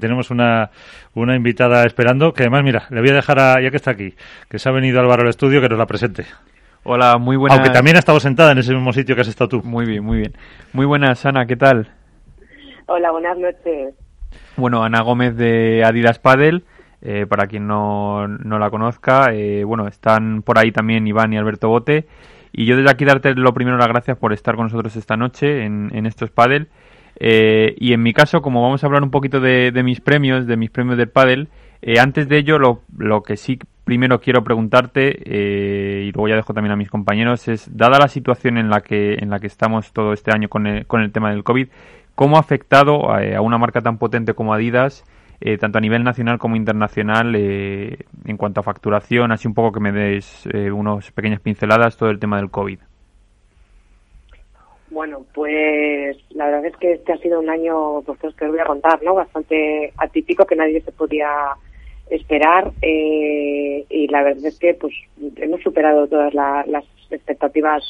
Tenemos una, una invitada esperando, que además, mira, le voy a dejar a, ya que está aquí, que se ha venido Álvaro al estudio, que nos la presente. Hola, muy buenas. Aunque también ha estado sentada en ese mismo sitio que has estado tú. Muy bien, muy bien. Muy buenas, Ana, ¿qué tal? Hola, buenas noches. Bueno, Ana Gómez de Adidas Padel, eh, para quien no, no la conozca, eh, bueno, están por ahí también Iván y Alberto Bote. Y yo desde aquí darte lo primero las gracias por estar con nosotros esta noche en, en estos Padel. Eh, y en mi caso, como vamos a hablar un poquito de, mis premios, de mis premios del pádel, eh, antes de ello, lo, que sí primero quiero preguntarte, eh, y luego ya dejo también a mis compañeros, es, dada la situación en la que, en la que estamos todo este año con el, con el tema del COVID, ¿cómo ha afectado a, una marca tan potente como Adidas, tanto a nivel nacional como internacional, en cuanto a facturación? Así un poco que me des unas pequeñas pinceladas todo el tema del COVID. Bueno, pues la verdad es que este ha sido un año, pues que os voy a contar, ¿no? Bastante atípico que nadie se podía esperar eh, y la verdad es que pues hemos superado todas las expectativas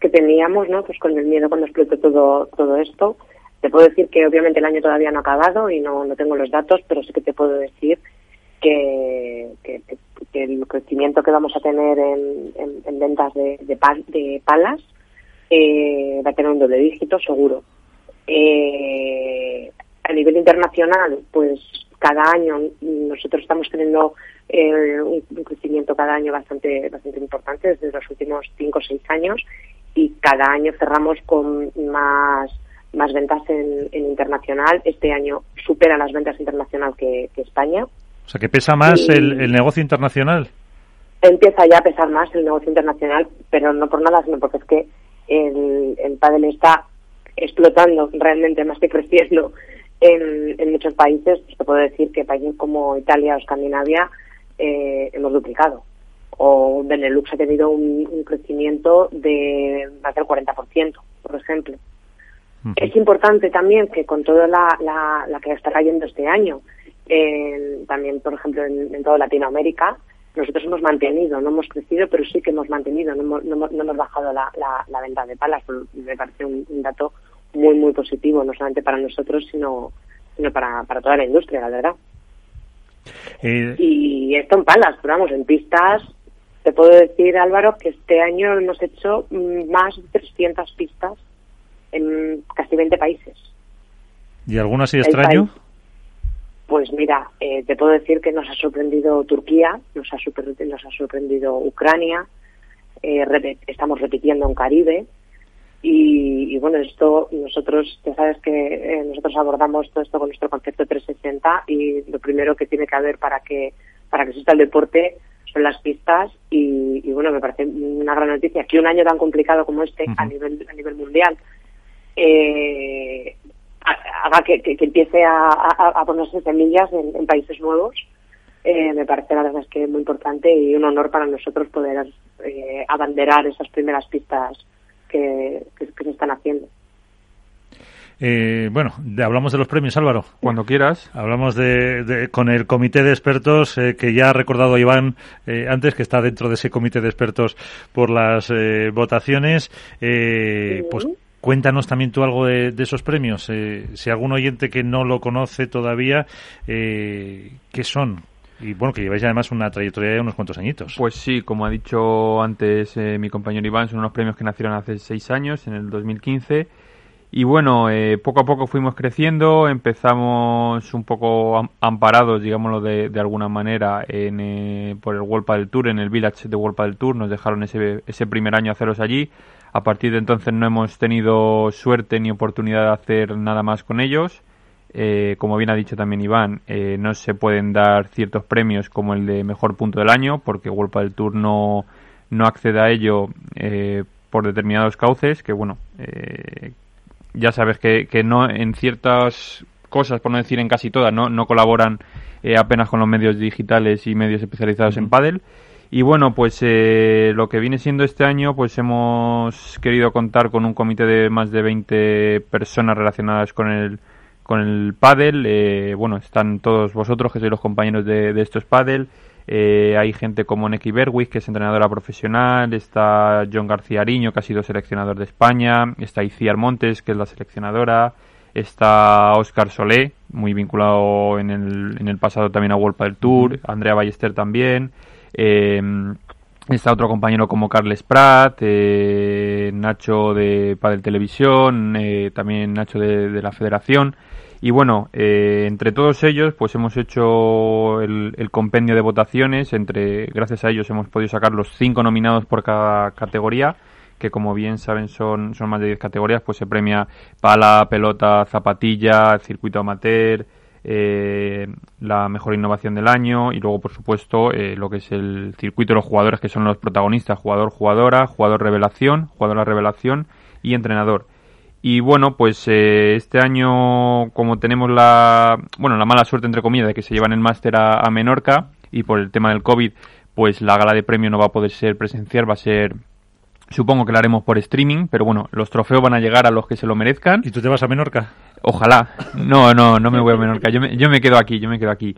que teníamos, ¿no? Pues con el miedo cuando explotó todo todo esto. Te puedo decir que obviamente el año todavía no ha acabado y no, no tengo los datos, pero sí que te puedo decir que, el crecimiento que vamos a tener en, en, ventas de, de, de palas eh, va a tener un doble dígito seguro. Eh, a nivel internacional, pues cada año nosotros estamos teniendo eh, un, crecimiento cada año bastante bastante importante desde los últimos cinco o seis años y cada año cerramos con más más ventas en, internacional. Este año supera las ventas internacional que, España. O sea, que pesa más el, el, negocio internacional. Empieza ya a pesar más el negocio internacional, pero no por nada, sino porque es que el, el pádel está explotando realmente más que creciendo en, en muchos países, pues te puedo decir que países como Italia o Escandinavia eh, hemos duplicado. O Benelux ha tenido un, crecimiento de más del 40%, por ejemplo. Es importante también que con toda la, la, que está cayendo este año, también, por ejemplo, en, en toda Latinoamérica, nosotros hemos mantenido, no hemos crecido, pero sí que hemos mantenido, no hemos, no hemos bajado la, la, venta de palas. Me parece un, dato muy, muy positivo, no solamente para nosotros, sino, sino para, para toda la industria, la verdad. Eh, y esto en palas, pero vamos, en pistas, te puedo decir, Álvaro, que este año hemos hecho más de 300 pistas en casi 20 países. ¿Y alguna así extraño? Pues mira, eh, te puedo decir que nos ha sorprendido Turquía, nos ha, nos ha sorprendido Ucrania, eh, estamos repitiendo en Caribe y, bueno, esto nosotros, ya sabes que eh, nosotros abordamos todo esto con nuestro concepto 360 y lo primero que tiene que haber para que para que exista el deporte son las pistas y, bueno, me parece una gran noticia que un año tan complicado como este a nivel a nivel mundial. Eh, haga que, que, empiece a, a, ponerse semillas en, países nuevos. Eh, me parece la verdad es que muy importante y un honor para nosotros poder eh, abanderar esas primeras pistas que, se están haciendo. Eh, bueno, hablamos de los premios, Álvaro. Cuando quieras. Hablamos de, con el comité de expertos que ya ha recordado Iván antes, que está dentro de ese comité de expertos por las votaciones. Pues Cuéntanos también tú algo de, esos premios. Eh, si algún oyente que no lo conoce todavía, eh, ¿qué son? Y bueno, que lleváis además una trayectoria de unos cuantos añitos. Pues sí, como ha dicho antes eh, mi compañero Iván, son unos premios que nacieron hace seis años, en el 2015. Y bueno, eh, poco a poco fuimos creciendo, empezamos un poco amparados, digámoslo de, de alguna manera, en, por el World del Tour, en el Village de World del Tour, nos dejaron ese, ese primer año hacerlos allí a partir de entonces no hemos tenido suerte ni oportunidad de hacer nada más con ellos. Eh, como bien ha dicho también Iván, eh, no se pueden dar ciertos premios como el de mejor punto del año, porque World del Tour no, no accede a ello eh, por determinados cauces, que bueno, ya sabes que, que, no en ciertas cosas, por no decir en casi todas, no, no colaboran apenas con los medios digitales y medios especializados en pádel. Y bueno, pues eh, lo que viene siendo este año, pues hemos querido contar con un comité de más de 20 personas relacionadas con el con el pádel. Eh, bueno, están todos vosotros que sois los compañeros de, estos pádel. Eh, hay gente como Neki Berwick, que es entrenadora profesional, está John García Ariño, que ha sido seleccionador de España, está Iciar Montes, que es la seleccionadora, está Oscar Solé, muy vinculado en el, en el pasado también a World del Tour, Andrea Ballester también, está otro compañero como Carles Prat, eh, Nacho de Padel Televisión, eh, también Nacho de, de, la Federación. Y bueno, eh, entre todos ellos, pues hemos hecho el, el, compendio de votaciones. Entre, gracias a ellos hemos podido sacar los cinco nominados por cada categoría que como bien saben son, son más de 10 categorías, pues se premia pala, pelota, zapatilla, circuito amateur, eh, la mejor innovación del año y luego, por supuesto, eh, lo que es el circuito de los jugadores que son los protagonistas, jugador, jugadora, jugador revelación, jugadora revelación y entrenador. Y bueno, pues eh, este año, como tenemos la, bueno, la mala suerte, entre comillas, de que se llevan el máster a, Menorca y por el tema del COVID, pues la gala de premio no va a poder ser presencial, va a ser Supongo que lo haremos por streaming, pero bueno, los trofeos van a llegar a los que se lo merezcan. ¿Y tú te vas a Menorca? Ojalá. No, no, no me voy a Menorca. Yo me, yo me quedo aquí, yo me quedo aquí.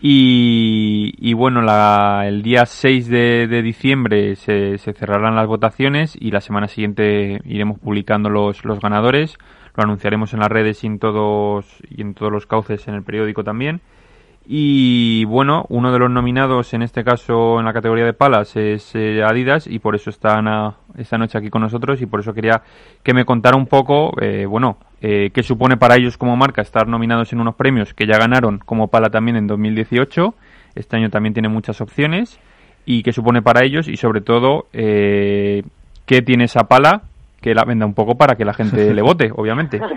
Y, y bueno, la, el día 6 de, de diciembre se, se, cerrarán las votaciones y la semana siguiente iremos publicando los, los ganadores. Lo anunciaremos en las redes y en todos, y en todos los cauces en el periódico también. Y bueno, uno de los nominados en este caso en la categoría de palas es eh, Adidas y por eso están a, esta noche aquí con nosotros y por eso quería que me contara un poco, eh, bueno, eh, qué supone para ellos como marca estar nominados en unos premios que ya ganaron como pala también en 2018. Este año también tiene muchas opciones y qué supone para ellos y sobre todo eh, qué tiene esa pala que la venda un poco para que la gente le vote, obviamente.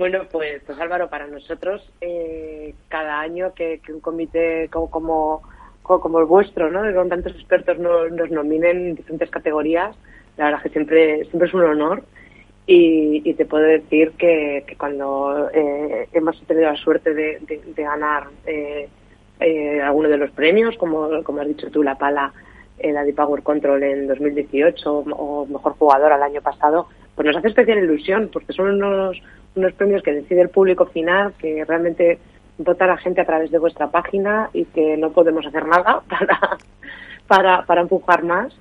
Bueno, pues, pues Álvaro, para nosotros eh, cada año que, que, un comité como, como, el vuestro, ¿no? con tantos expertos nos, nos, nominen en diferentes categorías, la verdad que siempre, siempre es un honor. Y, y te puedo decir que, que cuando eh, hemos tenido la suerte de, ganar eh, eh, alguno de los premios, como, como has dicho tú, la pala, eh, la de Power Control en 2018 o mejor jugador al año pasado, pues nos hace especial ilusión porque son unos unos premios que decide el público final, que realmente vota la gente a través de vuestra página y que no podemos hacer nada para, para, para empujar más.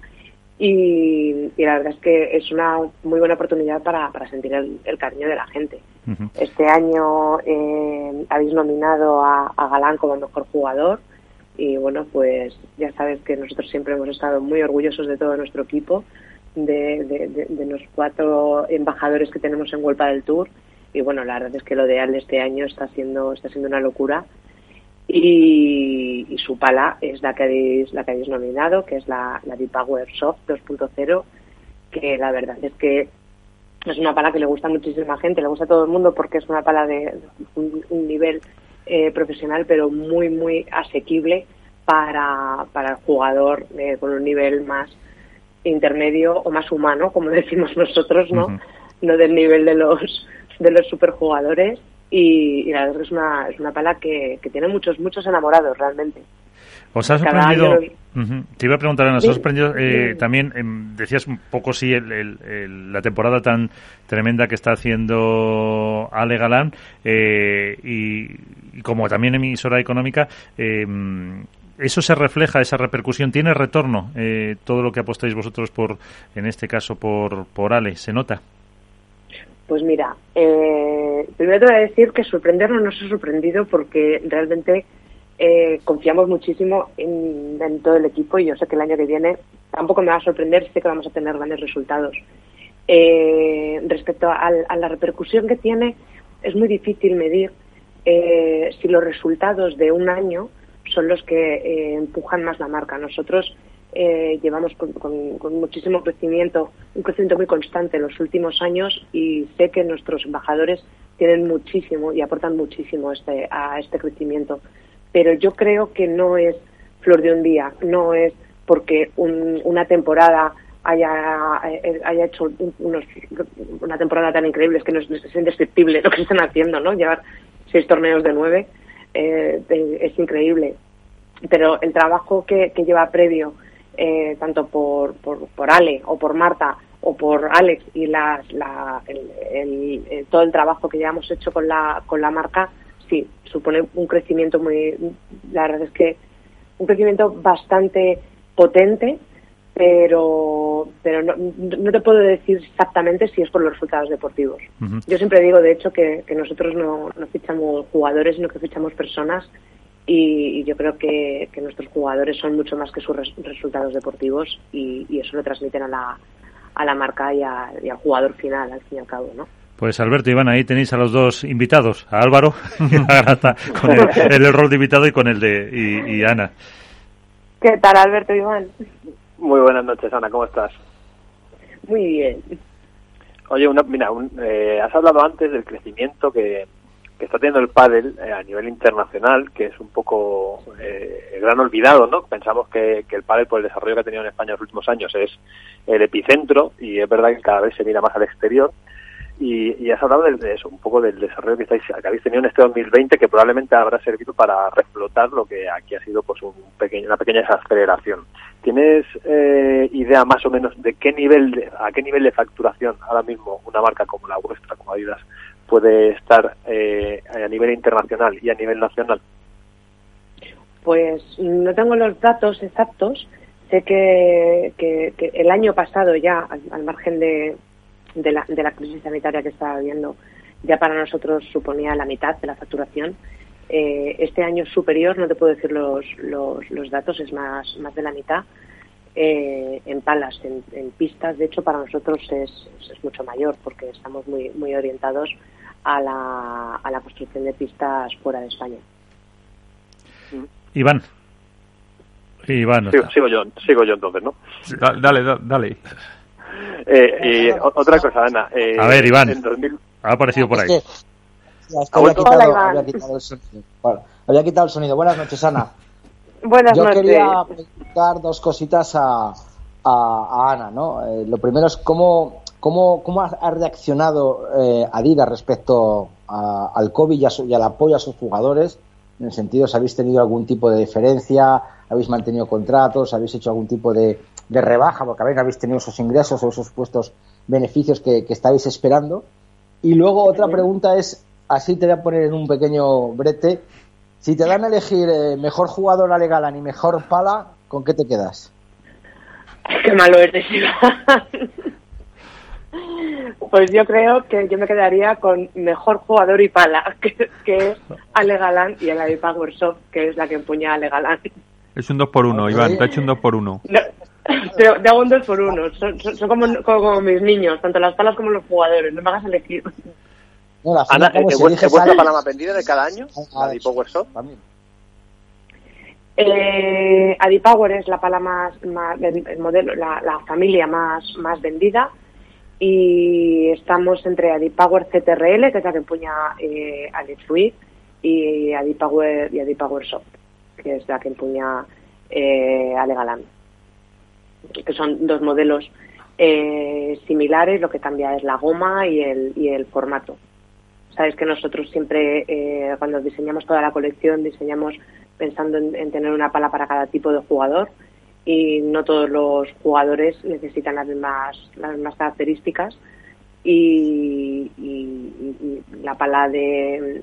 Y, y, la verdad es que es una muy buena oportunidad para, para sentir el, el cariño de la gente. Uh -huh. Este año eh, habéis nominado a, a Galán como mejor jugador y bueno, pues ya sabes que nosotros siempre hemos estado muy orgullosos de todo nuestro equipo, de, de, de, de los cuatro embajadores que tenemos en Huelpa del Tour y bueno, la verdad es que lo de Al de este año está siendo, está siendo una locura. Y, y, su pala es la que habéis, la que habéis nominado, que es la, la D-Power Soft 2.0, que la verdad es que es una pala que le gusta a muchísima gente, le gusta a todo el mundo porque es una pala de un, un nivel eh, profesional, pero muy, muy asequible para, para el jugador eh, con un nivel más intermedio o más humano, como decimos nosotros, ¿no? Uh -huh. No del nivel de los de los superjugadores y, y la verdad es que es una, es una pala que, que tiene muchos, muchos enamorados realmente. ¿Os ha sorprendido? Uh -huh. Te iba a preguntar, Ana, ¿os ha sorprendido eh, también? Eh, decías un poco, sí, el, el, el, la temporada tan tremenda que está haciendo Ale Galán eh, y, y, como también emisora económica. ¿Eso se refleja, esa repercusión? ¿Tiene retorno eh, todo lo que apostáis vosotros por, en este caso, por, por Ale? ¿Se nota? Pues mira, eh, primero te voy a decir que sorprendernos no se ha sorprendido porque realmente eh, confiamos muchísimo en, todo el equipo y yo sé que el año que viene tampoco me va a sorprender, sé que vamos a tener grandes resultados. Eh, respecto a, la repercusión que tiene, es muy difícil medir si los resultados de un año son los que empujan más la marca. Nosotros eh, llevamos con, con, muchísimo crecimiento, un crecimiento muy constante en los últimos años y sé que nuestros embajadores tienen muchísimo y aportan muchísimo este, a este crecimiento. Pero yo creo que no es flor de un día, no es porque un, una temporada haya, eh, haya hecho unos, una temporada tan increíble, es que no es, es indescriptible lo que están haciendo, ¿no? Llevar seis torneos de nueve eh, es increíble. Pero el trabajo que, que lleva previo, eh, tanto por, por, por, Ale o por Marta o por Alex y las, la, el, el, el, todo el trabajo que ya hemos hecho con la, con la marca, sí, supone un crecimiento muy, la verdad es que un crecimiento bastante potente pero pero no, no, te puedo decir exactamente si es por los resultados deportivos. Yo siempre digo, de hecho, que, nosotros no, no, fichamos jugadores, sino que fichamos personas y, yo creo que, nuestros jugadores son mucho más que sus resultados deportivos y, eso lo transmiten a la, a la marca y, al jugador final, al fin y al cabo, ¿no? Pues Alberto, Iván, ahí tenéis a los dos invitados, a Álvaro y a Grata, con el, rol de invitado y con el de y, Ana. ¿Qué tal, Alberto Iván? Muy buenas noches, Ana, ¿cómo estás? Muy bien. Oye, una, mira, eh, has hablado antes del crecimiento que, está teniendo el pádel eh, a nivel internacional, que es un poco eh, el gran olvidado, ¿no? Pensamos que, que el pádel, por el desarrollo que ha tenido en España en los últimos años, es el epicentro y es verdad que cada vez se mira más al exterior. Y, y has hablado de, eso, un poco del desarrollo que, estáis, que habéis tenido en este 2020, que probablemente habrá servido para reflotar lo que aquí ha sido pues un pequeño, una pequeña desaceleración. ¿Tienes eh, idea más o menos de qué nivel, de, a qué nivel de facturación ahora mismo una marca como la vuestra, como Adidas, puede estar eh, a nivel internacional y a nivel nacional? Pues no tengo los datos exactos. Sé que, que, el año pasado ya, al margen de, de la, de la crisis sanitaria que estaba viendo ya para nosotros suponía la mitad de la facturación. Eh, este año superior, no te puedo decir los, los, los datos, es más, más de la mitad. Eh, en palas, en, pistas, de hecho para nosotros es, es, mucho mayor porque estamos muy, muy orientados a la, a la construcción de pistas fuera de España. Iván. Iván. Sigo, yo, sigo yo entonces, ¿no? Dale, dale. dale. Eh, y otra cosa, Ana. Eh, a ver, Iván. Ha aparecido por ahí. había, quitado, el sonido. había quitado el sonido. Buenas noches, Ana. Buenas Yo noches. quería preguntar dos cositas a, a, Ana, ¿no? Eh, lo primero es cómo, cómo, cómo ha reaccionado eh, Adidas respecto al COVID y, al apoyo a sus jugadores. En el sentido, si habéis tenido algún tipo de diferencia, habéis mantenido contratos, habéis hecho algún tipo de, de rebaja, porque habéis, habéis tenido esos ingresos o esos puestos beneficios que, estáis esperando. Y luego otra pregunta es, así te voy a poner en un pequeño brete, si te dan a elegir eh, mejor jugador a y mejor pala, ¿con qué te quedas? Qué malo eres, Pues yo creo que yo me quedaría con mejor jugador y pala, que, es Ale Galán y el Power Soft, que es la que empuña a Ale Galán. Es un 2 por 1 Iván, te ha hecho un 2 por 1 Pero te hago un 2 por 1 Son, son, como, como, mis niños, tanto las palas como los jugadores. No me hagas elegir. No, la Ana, ¿es, vuestra pala más vendida de cada año? Ah, Adipower Soft. Eh, Adipower es la pala más, más el modelo, la, la, familia más, más vendida y estamos entre Adipower CTRL, que es la que empuña eh, Alex y Adipower y Adipower Soft, que es la que empuña eh, Ale Galán que son dos modelos eh, similares, lo que cambia es la goma y el, y el formato. Sabes que nosotros siempre, eh, cuando diseñamos toda la colección, diseñamos pensando en, tener una pala para cada tipo de jugador y no todos los jugadores necesitan las mismas, las mismas características y, la pala de,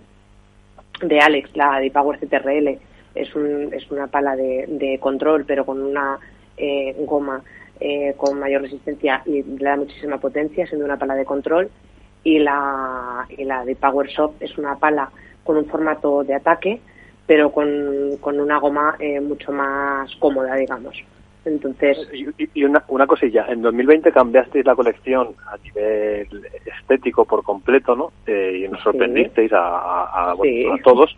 de Alex, la de Power CTRL, es, un, es una pala de, de control pero con una eh, goma eh, con mayor resistencia y le da muchísima potencia, siendo una pala de control. Y la, y la de Power Shop es una pala con un formato de ataque, pero con, con una goma eh, mucho más cómoda, digamos. Entonces. Y, una, una cosilla, en 2020 cambiasteis la colección a nivel estético por completo, ¿no? y nos sorprendisteis a, a, todos.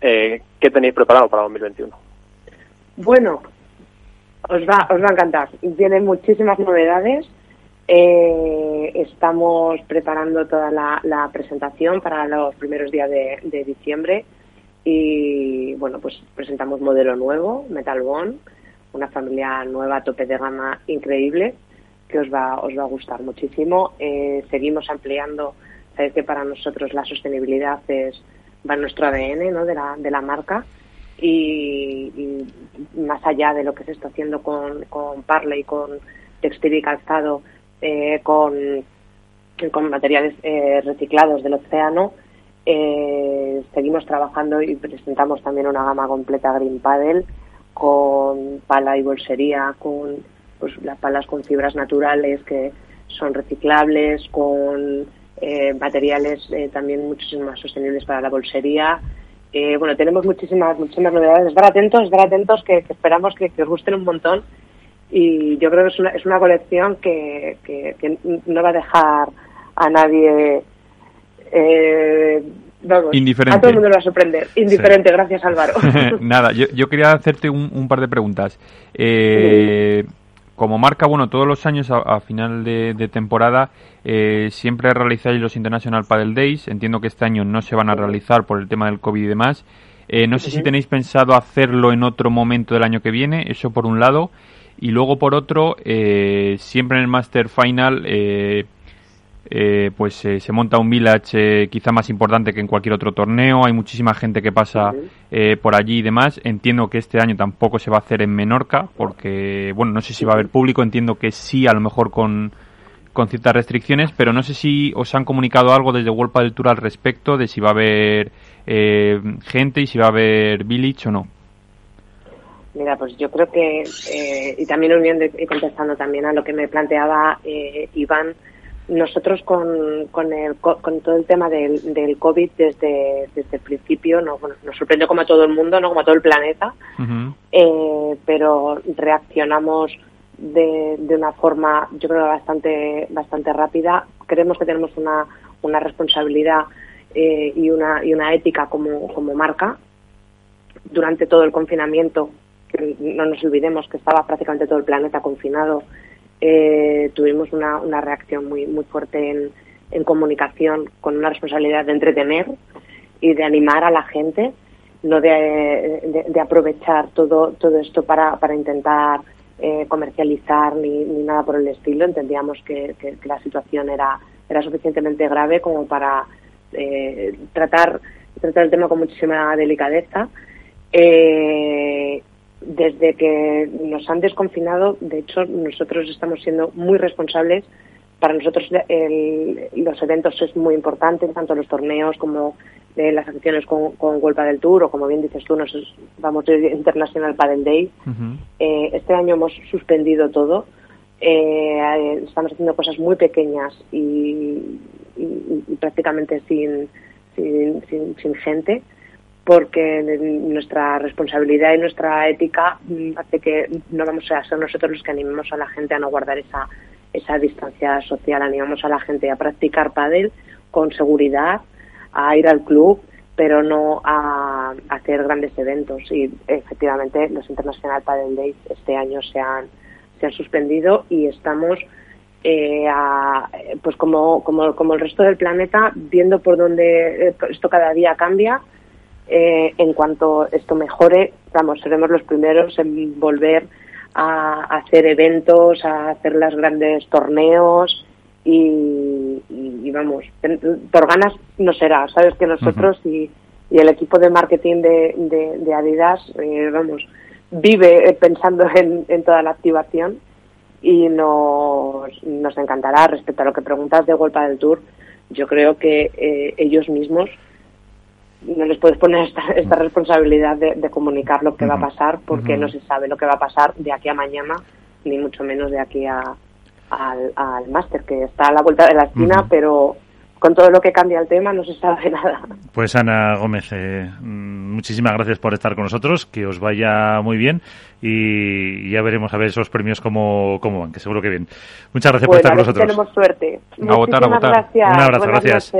¿Qué tenéis preparado para 2021? Bueno, os va, os va a encantar. Tiene muchísimas novedades. Eh, estamos preparando toda la, presentación para los primeros días de, diciembre y bueno, pues presentamos modelo nuevo, Metal Bond, una familia nueva tope de gama increíble que os va, os va a gustar muchísimo. Eh, seguimos ampliando, sabéis que para nosotros la sostenibilidad es va en nuestro ADN ¿no? de, la, de la marca y, más allá de lo que se está haciendo con, con Parley, con textil y calzado, eh, con, con materiales eh, reciclados del océano, seguimos trabajando y presentamos también una gama completa Green Paddle con pala y bolsería, con pues las palas con fibras naturales que son reciclables, con eh, materiales eh, también muchísimo más sostenibles para la bolsería. Eh, bueno, tenemos muchísimas, muchísimas novedades. Estar atentos, estar atentos, que, esperamos que, os gusten un montón. Y yo creo que es una, es una colección que, que, no va a dejar a nadie. Indiferente. A todo el mundo lo va a sorprender. Indiferente, gracias Álvaro. Nada, yo, yo, quería hacerte un, un par de preguntas. Eh, como marca, bueno, todos los años a, final de, temporada eh, siempre realizáis los International Paddle Days. Entiendo que este año no se van a realizar por el tema del COVID y demás. Eh, no sé si tenéis pensado hacerlo en otro momento del año que viene, eso por un lado. Y luego por otro, eh, siempre en el Master Final eh, pues eh, se monta un village eh, quizá más importante que en cualquier otro torneo, hay muchísima gente que pasa por allí y demás. Entiendo que este año tampoco se va a hacer en Menorca, porque, bueno, no sé si va a haber público, entiendo que sí, a lo mejor con, con ciertas restricciones, pero no sé si os han comunicado algo desde World del Tour al respecto, de si va a haber gente y si va a haber village o no. Mira, pues yo creo que, y también uniendo y contestando también a lo que me planteaba Iván, nosotros con, con, el, con todo el tema del, del COVID desde, desde el principio no, nos sorprendió como a todo el mundo, no como a todo el planeta, eh, pero reaccionamos de, de una forma yo creo bastante, bastante rápida. Creemos que tenemos una, una responsabilidad eh, y, una, y una ética como, como marca. Durante todo el confinamiento, no nos olvidemos que estaba prácticamente todo el planeta confinado, eh, tuvimos una, una, reacción muy, muy fuerte en, en, comunicación con una responsabilidad de entretener y de animar a la gente, no de, de, aprovechar todo, todo esto para, para intentar eh, comercializar ni, ni, nada por el estilo. Entendíamos que, que, la situación era, era suficientemente grave como para eh, tratar, tratar el tema con muchísima delicadeza. Eh, desde que nos han desconfinado, de hecho, nosotros estamos siendo muy responsables. Para nosotros los eventos es muy importante, tanto los torneos como de las acciones con, con del Tour, o como bien dices tú, nos vamos a International Padel Day. Eh, este año hemos suspendido todo. Eh, estamos haciendo cosas muy pequeñas y, prácticamente sin, sin, sin gente porque nuestra responsabilidad y nuestra ética mm, hace que no vamos a ser nosotros los que animemos a la gente a no guardar esa, esa distancia social, animamos a la gente a practicar pádel con seguridad, a ir al club, pero no a, hacer grandes eventos. Y efectivamente los International Padel Days este año se han, se han suspendido y estamos eh, pues como, como, como el resto del planeta viendo por dónde eh, esto cada día cambia eh, en cuanto esto mejore, vamos, seremos los primeros en volver a, hacer eventos, a hacer los grandes torneos y, vamos, por ganas no será, sabes que nosotros y, el equipo de marketing de, Adidas, eh, vamos, vive pensando en, toda la activación y nos, nos encantará respecto a lo que preguntas de Golpa del Tour. Yo creo que eh, ellos mismos no les puedes poner esta, esta responsabilidad de, comunicar lo que va a pasar porque no se sabe lo que va a pasar de aquí a mañana ni mucho menos de aquí a, al, al máster que está a la vuelta de la esquina pero con todo lo que cambia el tema no se sabe nada. Pues Ana Gómez, eh, mm, muchísimas gracias por estar con nosotros, que os vaya muy bien y ya veremos a ver esos premios cómo, cómo van, que seguro que bien. Muchas gracias por estar con nosotros. Tenemos suerte. A votar, a votar. Gracias. Un abrazo, gracias.